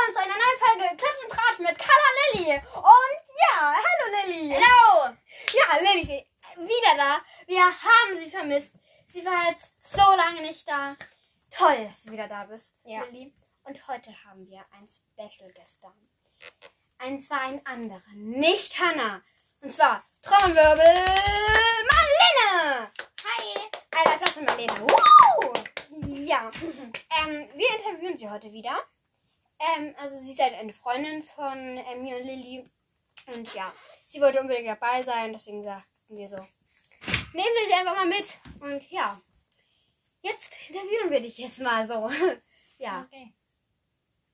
willkommen zu einer neuen Folge Klatsch und Tratsch mit Carla Lilly. Und ja, hallo Lilly. Hallo! Ja, Lilly, wieder da. Wir haben sie vermisst. Sie war jetzt so lange nicht da. Toll, dass du wieder da bist, Ja. Lilly. Und heute haben wir ein Special da. Und zwar ein anderer, nicht Hannah. Und zwar Trommelwirbel Marlene. Hi! Ein Applaus für Marlene. Woo! Ja, ähm, wir interviewen sie heute wieder. Ähm, also sie ist halt eine Freundin von äh, mir und Lilly. Und ja, sie wollte unbedingt dabei sein, deswegen sagten wir so, nehmen wir sie einfach mal mit. Und ja, jetzt interviewen wir dich jetzt mal so. ja. Okay.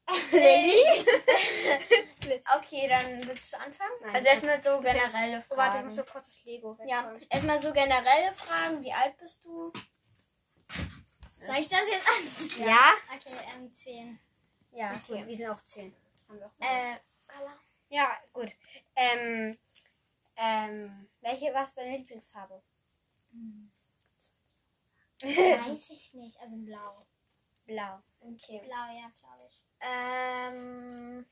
Lilly? Okay, dann willst du anfangen? Nein, also erstmal so generelle Oh, warte, ich Fragen. muss so kurz das Lego ja, wegholen. erstmal so generelle Fragen. Wie alt bist du? Soll ich das jetzt an? Ja? Okay, ähm, 10. Ja, Okay. gut, wir sind auch zehn. Haben wir auch Äh? Ja, gut. Ähm, ähm, welche, ist deine Lieblingsfarbe? Weiß ich nicht, also blau. Blau. Okay. Blau, ja, glaube ich. Ähm,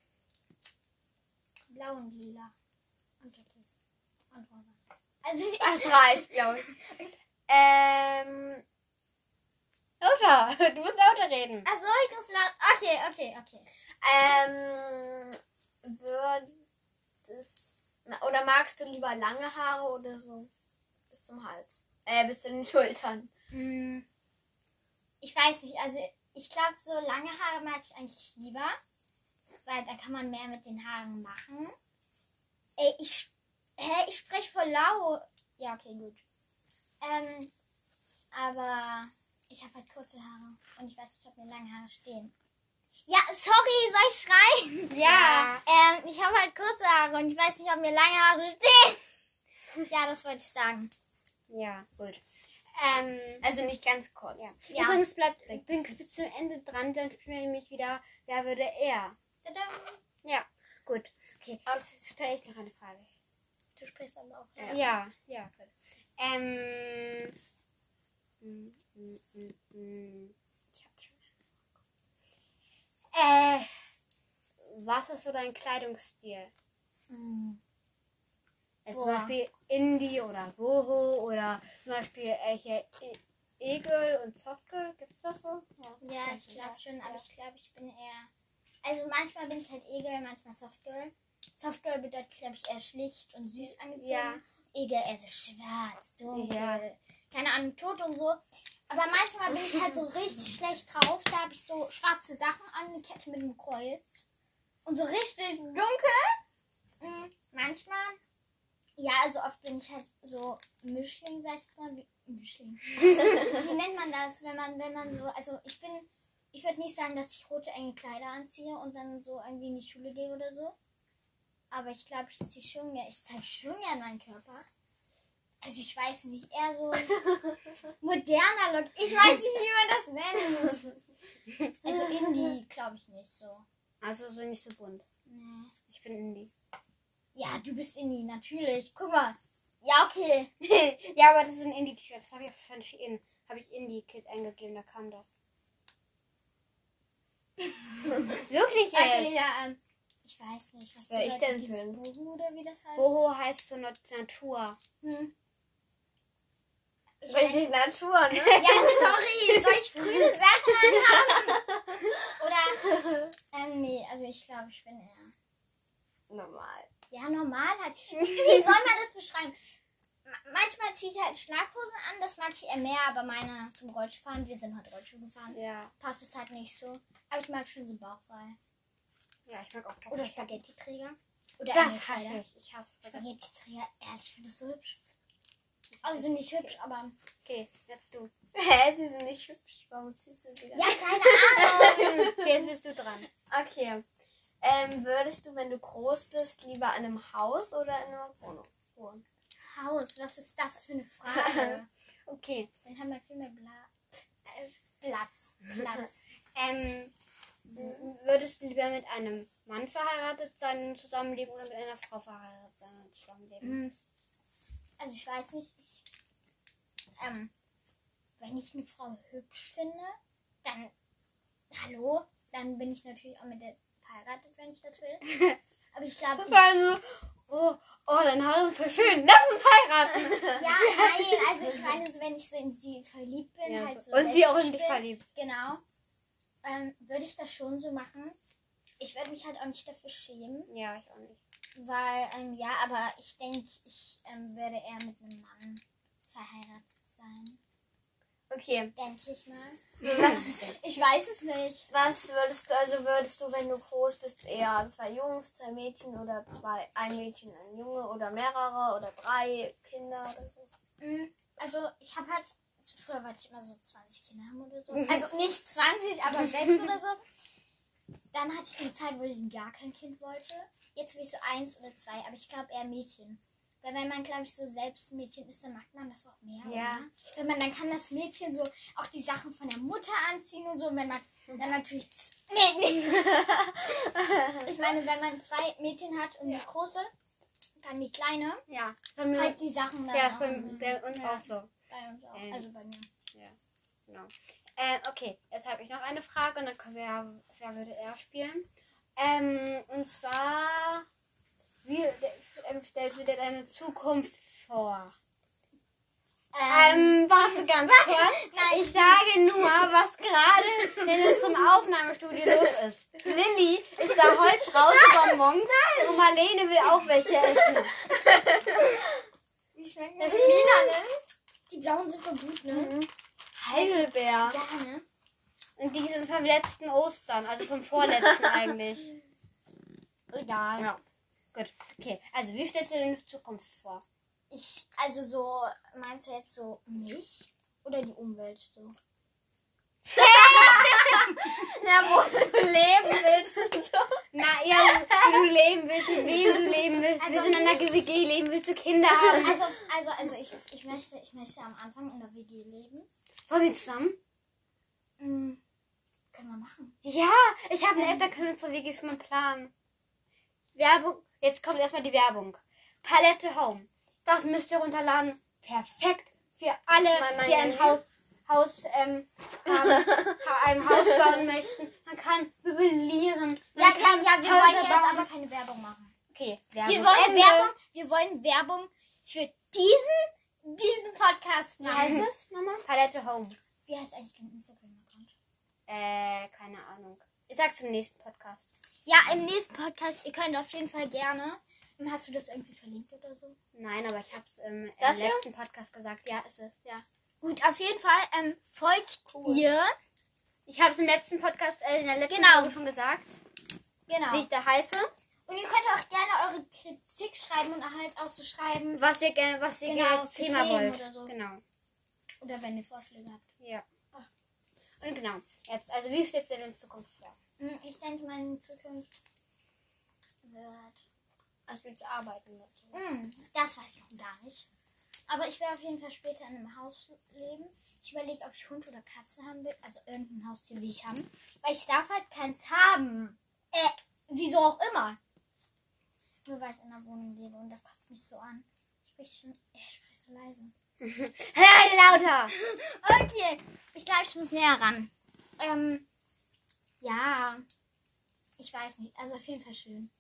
Blau und lila. Und türkis. Und rosa. Also, das reicht, glaube ich. Ähm, Lauter! Du musst lauter reden. Achso, ich muss laut. Okay, okay, okay. ähm, würdest, oder magst du lieber lange Haare oder so bis zum Hals? Äh, bis zu den Schultern. Hm, Ich weiß nicht, also ich glaube, so lange Haare mag ich eigentlich lieber. Weil da kann man mehr mit den Haaren machen. Ey, ich. Hä, ich spreche voll laut. Ja, okay, gut. Ähm, aber ich habe halt kurze Haare. Und ich weiß nicht, ob mir lange Haare stehen. Ja, sorry, soll ich schreien? Ja. Ähm, ich habe halt kurze Haare und ich weiß nicht, ob mir lange Haare stehen. Ja, das wollte ich sagen. Ja, gut. Ähm, Also nicht ganz kurz. ja. Ja. Übrigens bleibt übrigens bis zum Ende dran, dann spielen wir nämlich wieder, wer würde er? Tadam. Ja, gut. Okay, jetzt stelle ich noch eine Frage. Du sprichst aber auch. Ja. Ja, ja, gut. Ähm, mm, mm, mm, mm. ich hab schon. Äh, was ist so dein Kleidungsstil? Hm. Also zum. Beispiel Indie oder Boho oder zum Beispiel welche E- E-Girl und Softgirl, gibt's das so? Ja, ich glaube schon, aber ich glaube, ich bin eher. Also manchmal bin ich halt E-Girl, manchmal Softgirl. Softgirl bedeutet, glaube ich, eher schlicht und süß angezogen. Ja. E-Girl eher so schwarz, dunkel, Ja. keine Ahnung, tot und so. Aber manchmal bin ich halt so richtig schlecht drauf. Da habe ich so schwarze Sachen an, eine Kette mit einem Kreuz. Und so richtig dunkel. Mhm. Manchmal. Ja, also oft bin ich halt so Mischling, sag ich mal. Wie, Mischling. Wie nennt man das, wenn man, wenn man so, also ich bin, ich würde nicht sagen, dass ich rote enge Kleider anziehe und dann so irgendwie in die Schule gehe oder so. Aber ich glaube, ich ziehe schon gerne, ich zeige schon gerne meinen Körper. Also ich weiß nicht, eher so moderner Look. Ich weiß nicht, wie man das nennt. Also Indie, glaube ich nicht so. Also so nicht so bunt. Nee. Ich bin Indie. Ja, du bist Indie, natürlich. Guck mal. Ja, okay. ja, aber das ist ein Indie-T-Shirt. Das habe ich auf von Shein. Habe ich Indie-Kit eingegeben, da kam das. Wirklich jetzt? Okay, ja, ähm, ich weiß nicht, was Wer ich denn für ein- Boho oder wie das heißt? Boho heißt so Nat- Natur. Hm. Richtig Natur, ne? Ja, sorry, soll ich grüne Sachen anhaben? Oder, ähm, nee, also ich glaube, ich bin eher, Normal. ja, normal halt. Wie soll man das beschreiben? Ma- Manchmal ziehe ich halt Schlaghosen an, das mag ich eher mehr, aber meine zum Rollschuhfahren, wir sind heute Rollschuh gefahren, Ja. passt es halt nicht so. Aber ich mag schon so bauchfrei. Ja, ich mag auch Oder Kartoffeln. Spaghetti-Träger. Oder Das hasse ich. Ich hasse Spaghetti. Spaghetti-Träger, ehrlich, ich finde das so hübsch. Also nicht hübsch, aber. Okay, jetzt du. Hä, sie sind nicht hübsch. Warum ziehst du sie dann? Ja, keine Ahnung. Okay, jetzt bist du dran. Okay. Ähm, würdest du, wenn du groß bist, lieber in einem Haus oder in einer Wohnung wohnen? Haus, was ist das für eine Frage? Okay. Dann haben wir viel mehr Bla äh, Platz. Platz. Ähm, würdest du lieber mit einem Mann verheiratet sein und zusammenleben oder mit einer Frau verheiratet sein und zusammenleben? Hm. Also ich weiß nicht, ich, ähm, wenn ich eine Frau hübsch finde, dann, hallo, dann bin ich natürlich auch mit der verheiratet, wenn ich das will. Aber ich glaube, Vor allem so, oh, oh, dein Haus ist voll schön. Lass uns heiraten. ja, nein, also ich meine, so, wenn ich so in sie verliebt bin, Ja, halt so. Und sie auch in dich bin, verliebt. Genau. Ähm, würde ich das schon so machen. Ich würde mich halt auch nicht dafür schämen, Ja, ich auch nicht. Weil, ähm, ja, aber ich denke, ich ähm, würde eher mit einem Mann verheiratet sein. Okay. Denke ich mal. Was, Ich weiß es nicht. was würdest du, also würdest du, wenn du groß bist, eher zwei Jungs, zwei Mädchen oder zwei, ein Mädchen, ein Junge oder mehrere oder drei Kinder oder so? Mm, Also, ich habe halt, früher wollte ich immer so 20 Kinder haben oder so. Also nicht 20, aber 6 oder so. Dann hatte ich eine Zeit, wo ich gar kein Kind wollte. Jetzt will ich so eins oder zwei, aber ich glaube eher Mädchen. Weil wenn man, glaube ich, so selbst ein Mädchen ist, dann macht man das auch mehr. Ja. Oder? Wenn man, dann kann das Mädchen so auch die Sachen von der Mutter anziehen und so. Und wenn man dann natürlich. Nee, nee. ich meine, wenn man zwei Mädchen hat und die große, dann die kleine, Ja. Bei mir, halt die Sachen dann ja, ist auch- bei, bei uns Ja. auch so. Bei uns auch. Ähm, Also bei mir. Genau. Äh, okay, jetzt habe ich noch eine Frage und dann können wir ja, wer würde er spielen? Ähm, und zwar, wie ähm, stellst du dir deine Zukunft vor? Ähm, warte ganz kurz. Nein. Ich sage nur, was gerade in unserem Aufnahmestudio los ist. Lilly ist da heute Brausebonbons und Marlene will auch welche essen. Wie schmecken Das lila, ne? Die blauen sind voll gut, ne? Heidelbeer. Ja, ne? Und die sind vom letzten Ostern, also vom vorletzten eigentlich. Egal. Ja. Gut, okay. Also, wie stellst du dir deine Zukunft vor? Ich, also so, meinst du jetzt so mich oder die Umwelt so? Ja, wo du leben willst. So. Na, ja, wie du leben willst, mit wem du leben willst, Also- willst du in einer WG leben, willst du Kinder haben? Also, also, also ich, ich möchte, ich möchte am Anfang in der WG leben. Wollen wir zusammen? Mhm. Können wir machen. Ja, ich habe eine App, da können wir unsere WG für einen Plan. Werbung, jetzt kommt erstmal die Werbung. Palette Home. Das müsst ihr runterladen. Perfekt für alle, die ein. Haus, Haus ähm, haben, ha- ein Haus bauen möchten. Man kann möblieren. Ja, kann ja, wir Häuser wollen jetzt bauen. aber keine Werbung machen. Okay, Werbung. Wir wollen Ende. Werbung, wir wollen Werbung für diesen, diesen Podcast Wie heißt machen. das, Mama? Palette Home. Wie heißt eigentlich dein Instagram-Account? Äh, keine Ahnung. Ich sag's im nächsten Podcast. Ja, im nächsten Podcast, ihr könnt auf jeden Fall gerne. Hast du das irgendwie verlinkt oder so? Nein, aber ich hab's im, im letzten Podcast gesagt. Ja, ist es, ja. Gut, auf jeden Fall ähm, folgt ihr. Ich habe es im letzten Podcast, äh, in der letzten Genau. Folge schon gesagt, Genau. wie ich da heiße. Und ihr könnt auch gerne eure Kritik schreiben und halt auch so schreiben. Was ihr gerne, was ihr Genau, gerne als Thema wollt. oder so. Genau. Oder wenn ihr Vorschläge habt. Ja. Und genau. Jetzt, also wie stellst du dir in Zukunft vor? Hm, Ich denke, meine Zukunft wird. Als wir zu arbeiten wird. Hm, das weiß ich noch gar nicht. Aber ich werde auf jeden Fall später in einem Haus leben. Ich überlege, ob ich Hund oder Katze haben will. Also irgendein Haustier will ich haben. Weil ich darf halt keins haben. Äh, wieso auch immer. Nur weil ich in einer Wohnung lebe und das kotzt mich so an. Sprich schon. Er spricht so leise. Hey, lauter! Okay. Ich glaube, ich muss näher ran. Ähm, ja. Ich weiß nicht. Also auf jeden Fall schön.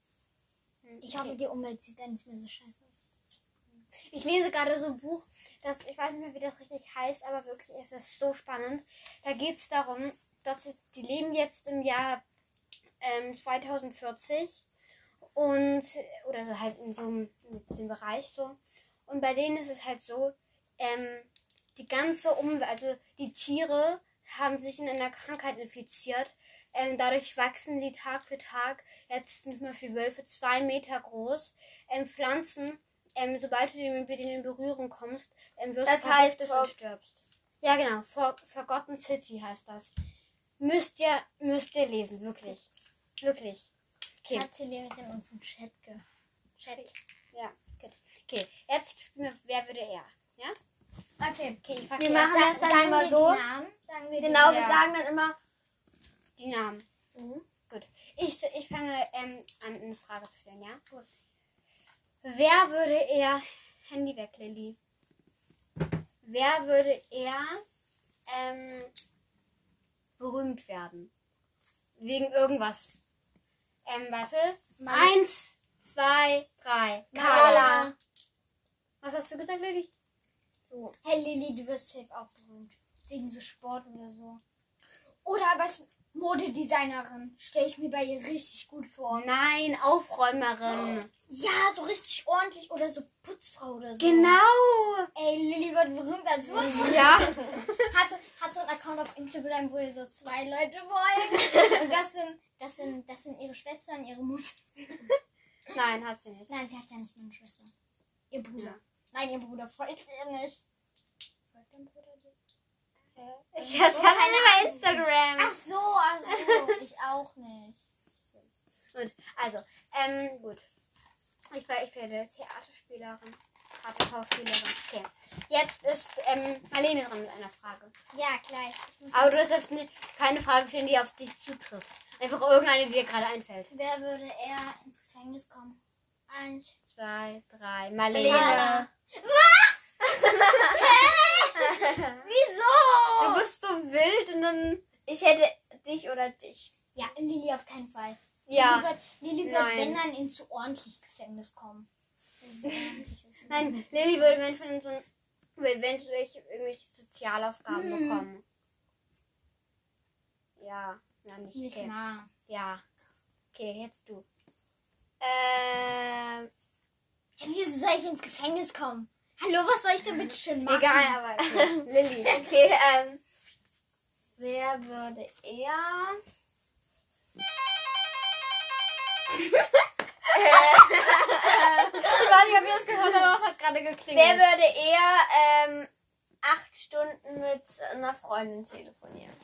Ich hoffe, die Umwelt sieht dann nicht mehr so scheiße aus. Ich lese gerade so ein Buch, das, ich weiß nicht mehr, wie das richtig heißt, aber wirklich ist es so spannend. Da geht es darum, dass die leben jetzt im Jahr ähm, 2040 und, oder so halt in so einem in diesem Bereich so. Und bei denen ist es halt so, ähm, die ganze Umwelt, also die Tiere haben sich in einer Krankheit infiziert. Ähm, dadurch wachsen sie Tag für Tag. Jetzt sind zum Beispiel Wölfe zwei Meter groß. Ähm, Pflanzen, ähm, sobald du mit denen in Berührung kommst, ähm, wirst Das du heißt, und stirbst. Ja, genau. For Forgotten City heißt das. Müsst ihr, müsst ihr lesen, wirklich. Wirklich. Okay. Hat sie nämlich in unserem Chat ge. Chat. Ja, gut. Okay, jetzt spielen wir, wer würde er? Ja? Okay. Okay, ich Wir machen das dann immer so. Namen? Sagen wir Genau, wir sagen dann immer. die Namen. Gut. Ich, ich fange ähm, an, eine Frage zu stellen, ja? Gut. Wer würde eher. Handy weg, Lilly. Wer würde eher ähm, berühmt werden? Wegen irgendwas. Ähm, warte. Eins, zwei, drei. Carla. Was hast du gesagt, Lilly? So. Hey Lilly, du wirst safe auch berühmt. Wegen so Sport oder so. Oder was Modedesignerin. Stelle ich mir bei ihr richtig gut vor. Nein, Aufräumerin. Ja, so richtig ordentlich. Oder so Putzfrau oder so. Genau. Ey, Lilly wird berühmt als Putzfrau. Ja. Hat, so- hat so einen Account auf Instagram, wo ihr so zwei Leute wollen. Und das sind, das sind, das sind ihre Schwester und ihre Mutter. Nein, hat sie nicht. Nein, sie hat ja nicht meine Schwester. Ihr Bruder. Ja. Nein, ihr Bruder folgt mir nicht. Folgt dein Bruder dir? Ich nicht bei Instagram. Ach so, ach so. ich auch nicht. Gut, also, ähm, gut. Ich, war, ich werde Theaterspielerin. Theaterschauspielerin. Okay. Jetzt ist ähm, Marlene dran mit einer Frage. Ja, gleich. Aber du darfst nicht- keine Frage stellen, die auf dich zutrifft. Einfach irgendeine, die dir gerade einfällt. Wer würde eher ins Gefängnis kommen? Eins. Zwei, drei. Marlene. Carla. Wieso? Du bist so wild und dann. Ich hätte dich oder dich. Ja, Lilly auf keinen Fall. Ja. Lilly wird, Lilly wird Nein. wenn dann in zu ordentlich Gefängnis kommen. Wenn sie so. Nein, Lilly würde Menschen in so ein. welche, irgendwelche Sozialaufgaben Hm. bekommen. Ja. Ja, nicht. Nicht Okay. nah. Ja. Okay, jetzt du. Ähm, Hey, wieso soll ich ins Gefängnis kommen? Hallo, was soll ich denn bitte schön machen? Egal, aber okay. Lilly. okay, ähm, wer würde eher... Ich weiß nicht, ob ihr das gehört habt, aber es hat gerade geklingelt. Wer würde eher ähm, acht Stunden mit einer Freundin telefonieren?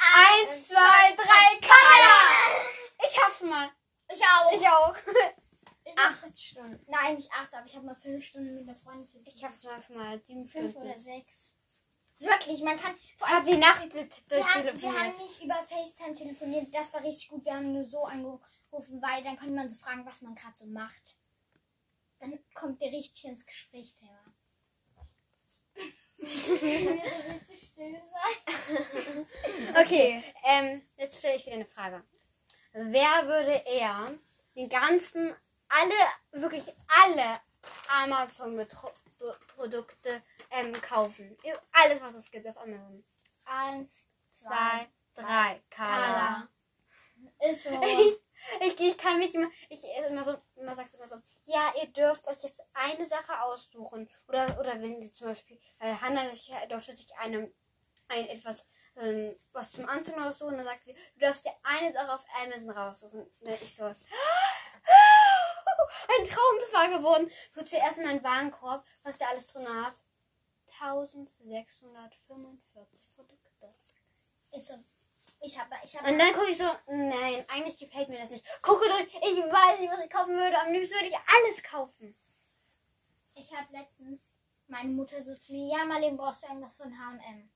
Eins, zwei, drei, Carla! Ich hab's mal. Ich auch. Ich auch. Ich hab- Acht Stunden. Nein, nicht acht, aber ich habe mal fünf Stunden mit einer Freundin telefoniert. Ich hab's mal, mal sieben fünf Stunden. oder sechs. Wirklich, man kann. Ich hab die Nacht Wir haben, wir haben nicht über FaceTime telefoniert, das war richtig gut. Wir haben nur so angerufen, weil dann konnte man so fragen, was man gerade so macht. Dann kommt der richtig ins Gespräch, Thema. Okay, ähm, jetzt stelle ich wieder eine Frage. Wer würde eher den ganzen, alle, wirklich alle Amazon-Produkte ähm, kaufen? Alles, was es gibt auf Amazon. Eins, Zwei, drei, Carla. Ist so. Ich, ich kann mich immer, ich ist immer so, immer sagt immer so, ja, ihr dürft euch jetzt eine Sache aussuchen. Oder, oder wenn sie zum Beispiel, äh, Hannah sich, durfte sich eine, ein etwas, ähm, was zum Anziehen raussuchen, dann sagt sie, du darfst dir eine Sache auf Amazon raussuchen. Und ich so, ein Traum, das war geworden. Guck zuerst in meinen Warenkorb, was der alles drin hat. 1645 Produkte. Ist so. Ich habe, ich habe. Und dann gucke ich so, nein, eigentlich gefällt mir das nicht. Gucke durch, ich weiß nicht, was ich kaufen würde. Am liebsten würde ich alles kaufen. Ich habe letztens meine Mutter so zu mir, ja, Marlene, brauchst du irgendwas von H&M?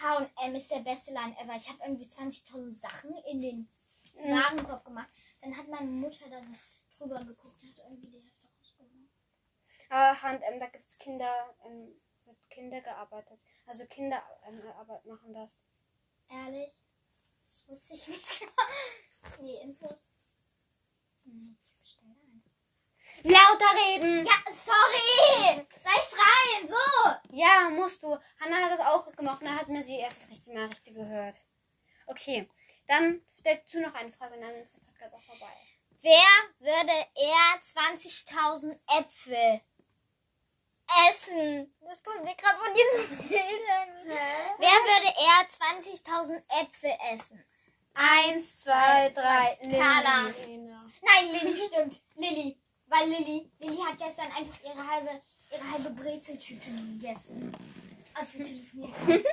H&M ist der beste Laden ever. Ich habe irgendwie 20.000 Sachen in den Warenkorb gemacht. Dann hat meine Mutter dann drüber geguckt hat irgendwie die Hälfte rausgeholt. Aber H&M, da gibt es Kinder, ähm, wird Kinder gearbeitet. Also Kinder ähm, Arbeit machen das. Ehrlich? Das wusste ich nicht. Die Infos. Nee, ich bestelle ein. Lauter reden! Ja, sorry! Sei schreien, so! Ja, musst du. Hannah hat das auch gemacht da hat mir sie erst richtig mal richtig gehört. Okay, dann stellst du noch eine Frage und dann ist der Podcast auch vorbei. Wer würde eher 20.000 Äpfel essen? Das kommt mir gerade von diesem Bild. Wer würde eher 20.000 Äpfel essen? Eins, zwei, drei. Lilly. Carla. Nein, Lilly stimmt. Lilly. Weil Lilly, Lilly hat gestern einfach ihre halbe, ihre halbe Brezeltüte gegessen. Als wir telefoniert haben.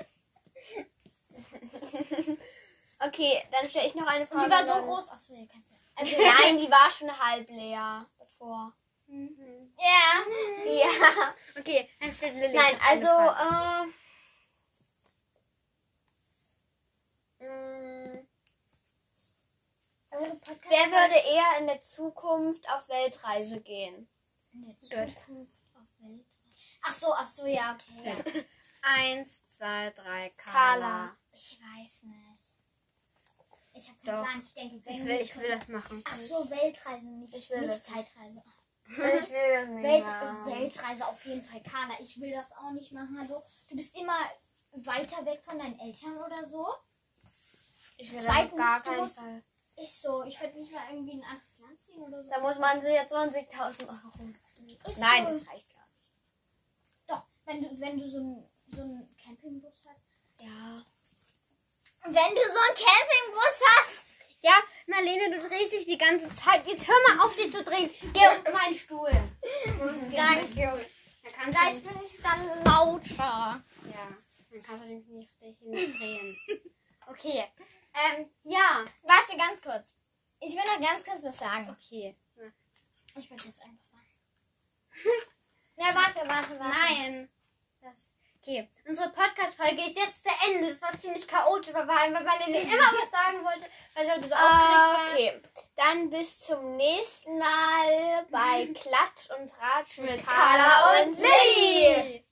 Okay, dann stelle ich noch eine Frage. Die war so groß. Achso, ihr kennt sie. Also, Nein, die war schon halb leer davor. ja. Ja. Okay, dann stellt Lilly. Nein, also, Frage. äh, mh, Podcast wer würde eher in der Zukunft auf Weltreise gehen? in der Zukunft auf Welt? Ach so, ach so, ja, okay. Eins, zwei, drei, Carla. Carla. Ich weiß nicht. Ich habe keinen. Plan. Ich denke, wenn Ich will, ich will das machen. Ach so, Weltreise, nicht, Ich will nicht das. Zeitreise. Ich will das nicht Welt, machen. Weltreise auf jeden Fall, Carla. Ich will das auch nicht machen. Hallo, du bist immer weiter weg von deinen Eltern oder so. Ich will Zweitens, gar du keinen musst- Fall. Ich so, ich würde nicht mal irgendwie in ein anderes Land ziehen oder so. Da muss man sich jetzt 20.000 Euro. Ist Nein, so. das reicht gar nicht. Doch, wenn du, wenn du so einen so einen Campingbus hast. Ja. Wenn du so einen Campingbus hast. Ja, Marlene, du drehst dich die ganze Zeit. Jetzt hör mal auf, dich zu drehen. Geh auf meinen Stuhl. Danke. Vielleicht bin ich dann lauter. ja, dann kannst du dich nicht, dich nicht drehen. Okay. Ähm, ja. Warte ganz kurz. Ich will noch ganz kurz was sagen. Okay. Ich will jetzt einfach sagen. ja, warte, warte, warte. Nein. Das, okay. Unsere Podcast-Folge ist jetzt zu Ende. Es war ziemlich chaotisch, weil Marlene immer was sagen wollte, weil sie heute so aufgeregt war. Okay, dann bis zum nächsten Mal bei Klatsch und Tratsch mit, Mit Carla und Lilly.